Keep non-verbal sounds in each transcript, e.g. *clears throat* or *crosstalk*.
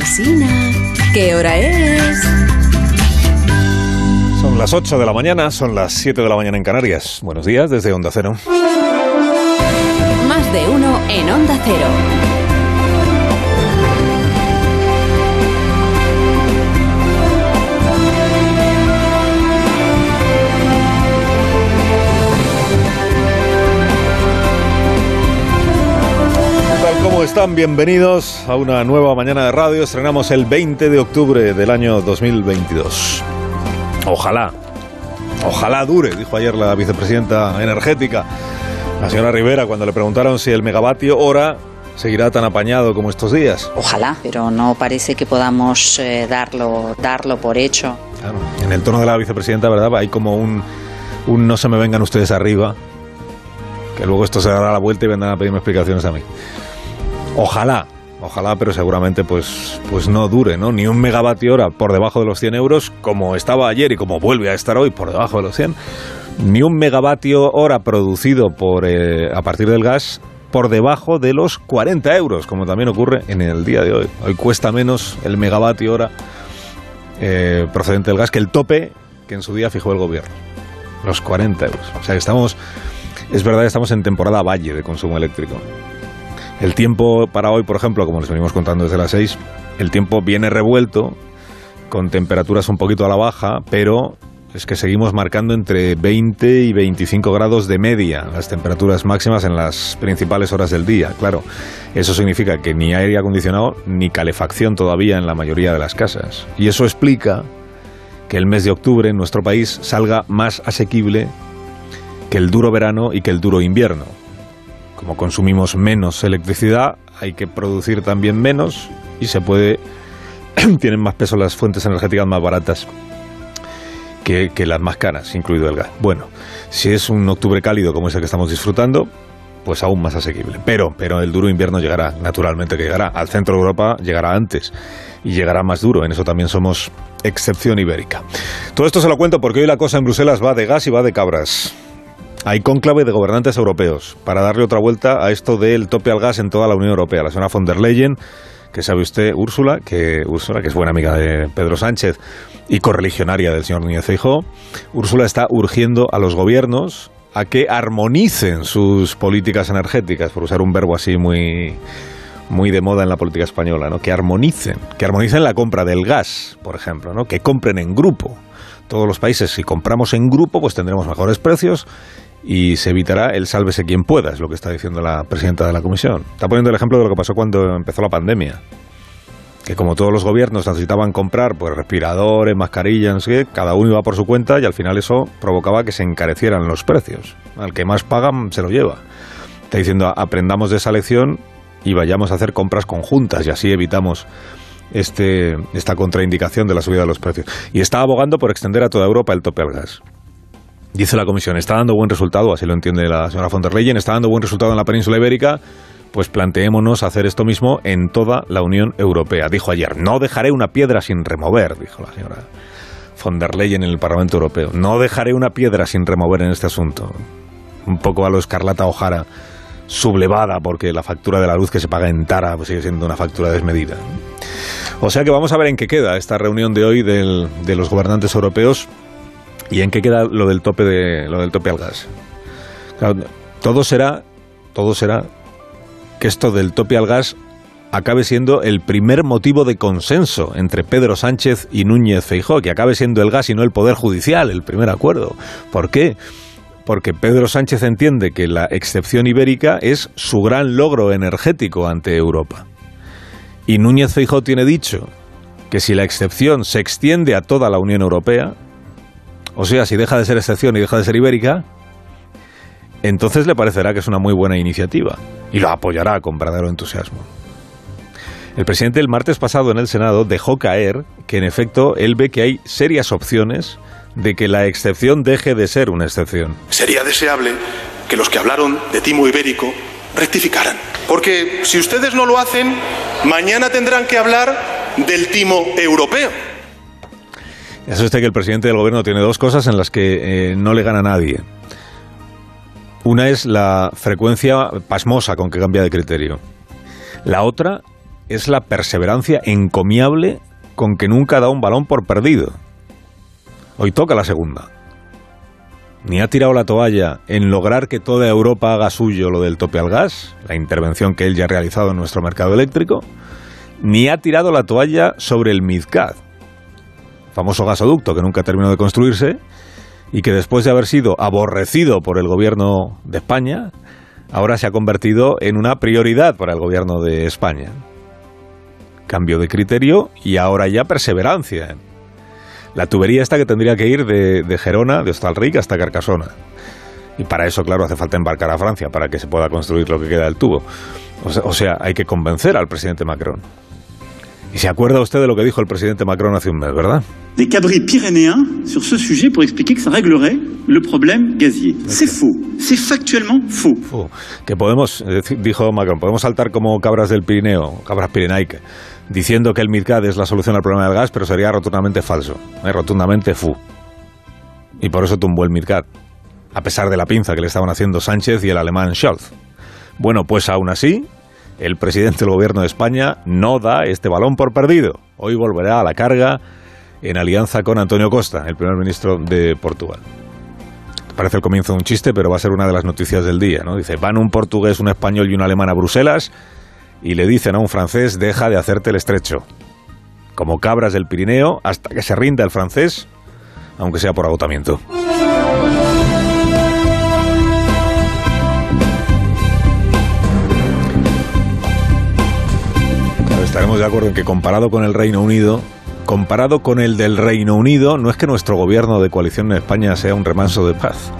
Alsina, ¿qué hora es? Son las 8 de la mañana, son las 7 de la mañana en Canarias. Buenos días desde Onda Cero. Más de uno en Onda Cero. Están? Bienvenidos a una nueva mañana de radio. Estrenamos el 20 de octubre del año 2022. Ojalá, ojalá dure, dijo ayer la vicepresidenta energética, la señora Rivera, cuando le preguntaron si el megavatio hora seguirá tan apañado como estos días. Ojalá, pero no parece que podamos eh, darlo, darlo por hecho. Claro, en el tono de la vicepresidenta, ¿verdad? Hay como un, un no se me vengan ustedes arriba, que luego esto se dará la vuelta y vendrán a pedirme explicaciones a mí. Ojalá, ojalá, pero seguramente pues, pues no dure, ¿no? Ni un megavatio hora por debajo de los 100 euros, como estaba ayer y como vuelve a estar hoy por debajo de los 100, ni un megavatio hora producido por, eh, a partir del gas por debajo de los 40 euros, como también ocurre en el día de hoy. Hoy cuesta menos el megavatio hora eh, procedente del gas que el tope que en su día fijó el gobierno, los 40 euros. O sea que estamos, es verdad que estamos en temporada valle de consumo eléctrico. El tiempo para hoy, por ejemplo, como les venimos contando desde las 6, el tiempo viene revuelto, con temperaturas un poquito a la baja, pero es que seguimos marcando entre 20 y 25 grados de media las temperaturas máximas en las principales horas del día. Claro, eso significa que ni aire acondicionado ni calefacción todavía en la mayoría de las casas. Y eso explica que el mes de octubre en nuestro país salga más asequible que el duro verano y que el duro invierno como consumimos menos electricidad, hay que producir también menos y se puede *clears throat* tienen más peso las fuentes energéticas más baratas que, las más caras, incluido el gas. Bueno, si es un octubre cálido como es el que estamos disfrutando, pues aún más asequible. Pero, pero el duro invierno llegará, naturalmente que llegará. Al centro de Europa llegará antes y llegará más duro. En eso también somos excepción ibérica. Todo esto se lo cuento porque hoy la cosa en Bruselas va de gas y va de cabras. Hay cónclave de gobernantes europeos para darle otra vuelta a esto del tope al gas en toda la Unión Europea. La señora von der Leyen, que sabe usted, Úrsula, que Úrsula, que es buena amiga de Pedro Sánchez y correligionaria del señor Núñez Feijóo, Úrsula está urgiendo a los gobiernos a que armonicen sus políticas energéticas, por usar un verbo así muy muy de moda en la política española, ¿no? Que armonicen, que armonicen la compra del gas, por ejemplo, ¿no? Que compren en grupo. Todos los países, si compramos en grupo, pues tendremos mejores precios y se evitará el sálvese quien pueda, es lo que está diciendo la presidenta de la comisión. Está poniendo el ejemplo de lo que pasó cuando empezó la pandemia. Que como todos los gobiernos necesitaban comprar pues respiradores, mascarillas, no sé qué, cada uno iba por su cuenta y al final eso provocaba que se encarecieran los precios. Al que más pagan se lo lleva. Está diciendo aprendamos de esa lección y vayamos a hacer compras conjuntas y así evitamos este, esta contraindicación de la subida de los precios. Y está abogando por extender a toda Europa el tope al gas. Dice la comisión, está dando buen resultado, así lo entiende la señora von der Leyen, está dando buen resultado en la península ibérica, pues planteémonos hacer esto mismo en toda la Unión Europea. Dijo ayer, no dejaré una piedra sin remover, dijo la señora von der Leyen en el Parlamento Europeo. No dejaré una piedra sin remover en este asunto. Un poco a lo Escarlata Ojara, sublevada porque la factura de la luz que se paga en Tara pues sigue siendo una factura desmedida. O sea que vamos a ver en qué queda esta reunión de hoy del, de los gobernantes europeos ¿Y en qué queda lo del tope de lo del tope al gas? Claro, todo será todo será que esto del tope al gas acabe siendo el primer motivo de consenso entre Pedro Sánchez y Núñez Feijóo, que acabe siendo el gas y no el poder judicial, el primer acuerdo. ¿Por qué? Porque Pedro Sánchez entiende que la excepción ibérica es su gran logro energético ante Europa. Y Núñez Feijóo tiene dicho que si la excepción se extiende a toda la Unión Europea, o sea, si deja de ser excepción y deja de ser ibérica, entonces le parecerá que es una muy buena iniciativa y lo apoyará con verdadero entusiasmo. El presidente el martes pasado en el Senado dejó caer que en efecto él ve que hay serias opciones de que la excepción deje de ser una excepción. Sería deseable que los que hablaron de timo ibérico rectificaran. Porque si ustedes no lo hacen, mañana tendrán que hablar del timo europeo. Sabe usted que el presidente del gobierno tiene dos cosas en las que eh, no le gana nadie. Una es la frecuencia pasmosa con que cambia de criterio. La otra es la perseverancia encomiable con que nunca da un balón por perdido. Hoy toca la segunda. Ni ha tirado la toalla en lograr que toda Europa haga suyo lo del tope al gas, la intervención que él ya ha realizado en nuestro mercado eléctrico, ni ha tirado la toalla sobre el MidCat, famoso gasoducto que nunca terminó de construirse y que después de haber sido aborrecido por el gobierno de España, ahora se ha convertido en una prioridad para el gobierno de España. Cambio de criterio y ahora ya perseverancia. La tubería esta que tendría que ir de, Gerona, de Hostalric hasta Carcasona. Y para eso, claro, hace falta embarcar a Francia para que se pueda construir lo que queda del tubo. o sea hay que convencer al presidente Macron. Y se acuerda usted de lo que dijo el presidente Macron hace un mes, ¿verdad? Des cabris pyrénéens sur ce sujet pour expliquer que ça réglerait le problème gazier. C'est faux. C'est factuellement faux. Que podemos, dijo Macron, podemos saltar como cabras del Pirineo, cabras pirenaicas, diciendo que el MidCat es la solución al problema del gas, pero sería rotundamente falso, ¿eh? rotundamente fu. Y por eso tumbó el MidCat, a pesar de la pinza que le estaban haciendo Sánchez y el alemán Scholz. Bueno, pues aún así, el presidente del gobierno de España no da este balón por perdido. Hoy volverá a la carga en alianza con Antonio Costa, el primer ministro de Portugal. Parece el comienzo de un chiste, pero va a ser una de las noticias del día. ¿no? Dice, van un portugués, un español y un alemán a Bruselas y le dicen a un francés, deja de hacerte el estrecho. Como cabras del Pirineo, hasta que se rinda el francés, aunque sea por agotamiento. Estaremos de acuerdo en que comparado con el Reino Unido, comparado con el del Reino Unido, no es que nuestro gobierno de coalición en España sea un remanso de paz.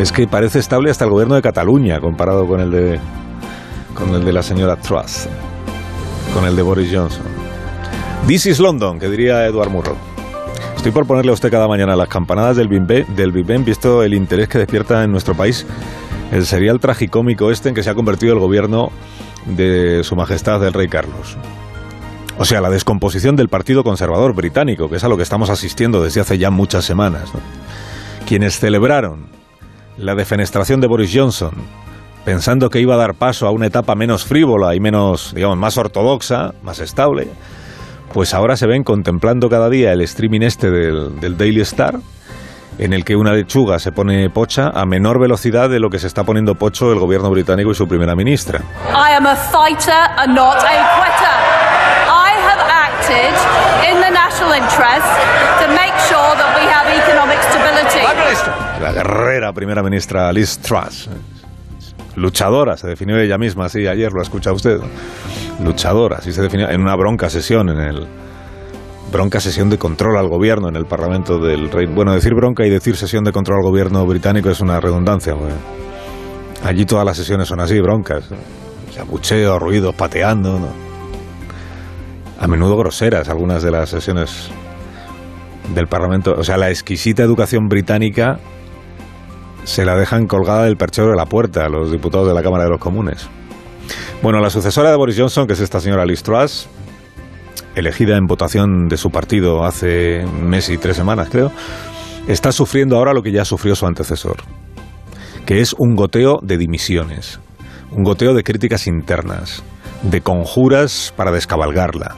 Es que parece estable hasta el gobierno de Cataluña comparado con el de con el de la señora Truss, con el de Boris Johnson. This is London, que diría Eduard Murro. Estoy por ponerle a usted cada mañana las campanadas del Big del Big Ben, visto el interés que despierta en nuestro país el serial tragicómico este en que se ha convertido el gobierno de Su Majestad el Rey Carlos. O sea, la descomposición del Partido Conservador británico, que es a lo que estamos asistiendo desde hace ya muchas semanas. Quienes celebraron la defenestración de Boris Johnson, pensando que iba a dar paso a una etapa menos frívola y menos, digamos, más ortodoxa, más estable, pues ahora se ven contemplando cada día el streaming este del, del Daily Star en el que una lechuga se pone pocha a menor velocidad de lo que se está poniendo pocho el gobierno británico y su primera ministra. I am a fighter and not a quitter. I have acted in the national interest to make sure that we have economic stability. La guerrera primera ministra Liz Truss. Luchadora, se definió ella misma así ayer, lo ha escuchado usted. Luchadora, así se definió en una bronca sesión en el bronca sesión de control al gobierno en el Parlamento del Reino. Bueno, decir bronca y decir sesión de control al gobierno británico es una redundancia. Allí todas las sesiones son así, broncas. O ruidos, pateando. A menudo groseras algunas de las sesiones del Parlamento. O sea, la exquisita educación británica se la dejan colgada del perchero de la puerta a los diputados de la Cámara de los Comunes. Bueno, la sucesora de Boris Johnson, que es esta señora Liz Truss, elegida en votación de su partido hace un mes y tres semanas, creo, está sufriendo ahora lo que ya sufrió su antecesor, que es un goteo de dimisiones, un goteo de críticas internas, de conjuras para descabalgarla.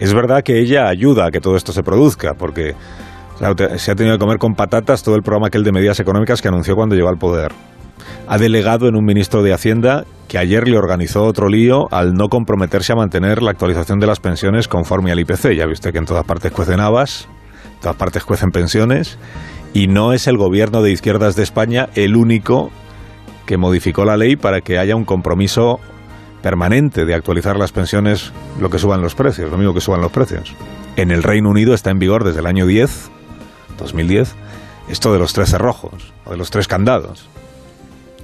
Es verdad que ella ayuda a que todo esto se produzca, porque se ha tenido que comer con patatas todo el programa aquel de medidas económicas que anunció cuando llegó al poder ha delegado en un ministro de Hacienda que ayer le organizó otro lío al no comprometerse a mantener la actualización de las pensiones conforme al IPC. Ya viste que en todas partes cuecen habas, en todas partes cuecen pensiones, y no es el gobierno de izquierdas de España el único que modificó la ley para que haya un compromiso permanente de actualizar las pensiones lo que suban los precios, lo mismo que suban los precios. En el Reino Unido está en vigor desde el año 10, 2010, esto de los tres cerrojos, o de los tres candados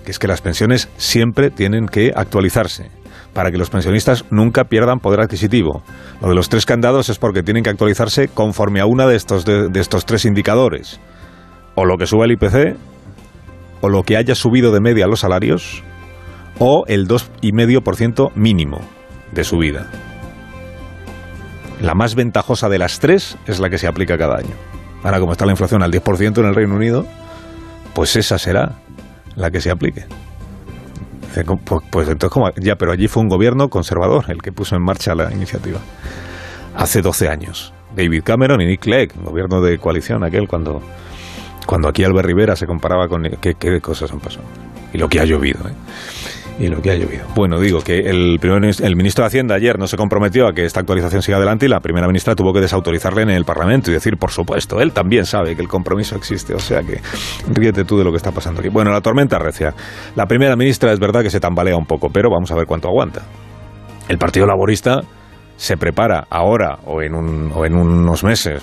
que es que las pensiones siempre tienen que actualizarse para que los pensionistas nunca pierdan poder adquisitivo. Lo de los tres candados es porque tienen que actualizarse conforme a una de estos, de, estos tres indicadores. O lo que suba el IPC, o lo que haya subido de media los salarios, o el 2,5% mínimo de subida. La más ventajosa de las tres es la que se aplica cada año. Ahora, como está la inflación al 10% en el Reino Unido, pues esa será la que se aplique. Pues, pues entonces, ¿cómo? Ya, pero allí fue un gobierno conservador el que puso en marcha la iniciativa. Hace 12 años. David Cameron y Nick Clegg, gobierno de coalición aquel, cuando, cuando aquí Albert Rivera se comparaba con... ¿Qué, qué cosas han pasado? Y lo que ha llovido, ¿eh? Y lo que ha llovido. Bueno, digo que el, primer, el ministro de Hacienda ayer no se comprometió a que esta actualización siga adelante y la primera ministra tuvo que desautorizarle en el Parlamento y decir, por supuesto, él también sabe que el compromiso existe, o sea que ríete tú de lo que está pasando aquí. Bueno, la tormenta recia. La primera ministra es verdad que se tambalea un poco, pero vamos a ver cuánto aguanta. El Partido Laborista se prepara ahora o en, un, o en unos meses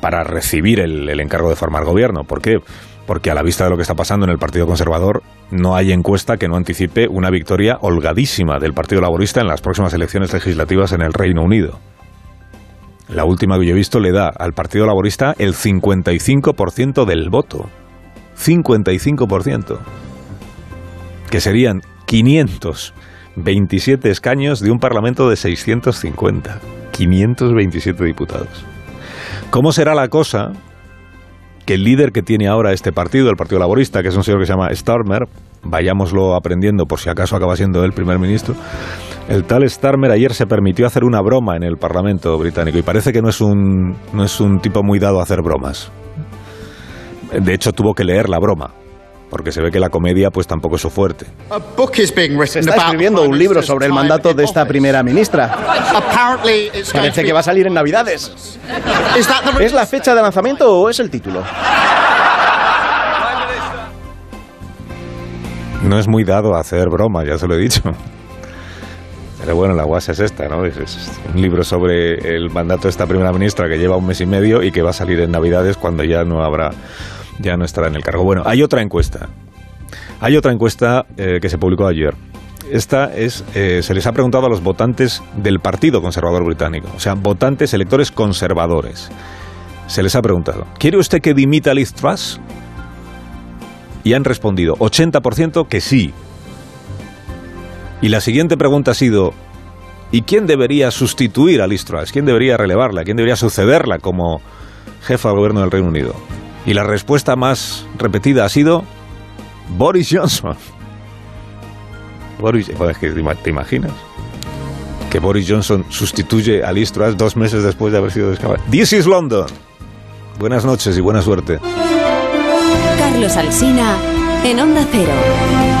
para recibir el, el encargo de formar gobierno. ¿Por qué? Porque a la vista de lo que está pasando en el Partido Conservador, no hay encuesta que no anticipe una victoria holgadísima del Partido Laborista en las próximas elecciones legislativas en el Reino Unido. La última que yo he visto le da al Partido Laborista el 55% del voto. 55%. Que serían 527 escaños de un Parlamento de 650. 527 diputados. ¿Cómo será la cosa que el líder que tiene ahora este partido, el Partido Laborista, que es un señor que se llama Starmer, vayámoslo aprendiendo por si acaso acaba siendo el primer ministro, el tal Starmer ayer se permitió hacer una broma en el Parlamento británico y parece que no es un, no es un tipo muy dado a hacer bromas. De hecho, tuvo que leer la broma porque se ve que la comedia pues tampoco es su fuerte. Se está escribiendo un libro sobre el mandato de esta primera ministra. Parece que va a salir en Navidades. ¿Es la fecha de lanzamiento o es el título? No es muy dado a hacer broma, ya se lo he dicho. Pero bueno, la guasa es esta, ¿no? Es, es, un libro sobre el mandato de esta primera ministra que lleva un mes y medio y que va a salir en Navidades cuando ya no habrá ya no estará en el cargo. Bueno, hay otra encuesta. Hay otra encuesta eh, que se publicó ayer. Esta es, eh, se les ha preguntado a los votantes del Partido Conservador Británico, o sea, votantes electores conservadores. Se les ha preguntado, ¿quiere usted que dimita Liz Truss? Y han respondido 80% que sí. Y la siguiente pregunta ha sido, ¿y quién debería sustituir a Liz Truss? ¿Quién debería relevarla? ¿Quién debería sucederla como jefa del gobierno del Reino Unido? Y la respuesta más repetida ha sido Boris Johnson. Boris, te imaginas que Boris Johnson sustituye a Liz dos meses después de haber sido descabellado. This is London. Buenas noches y buena suerte. Carlos Alsina en Onda Cero.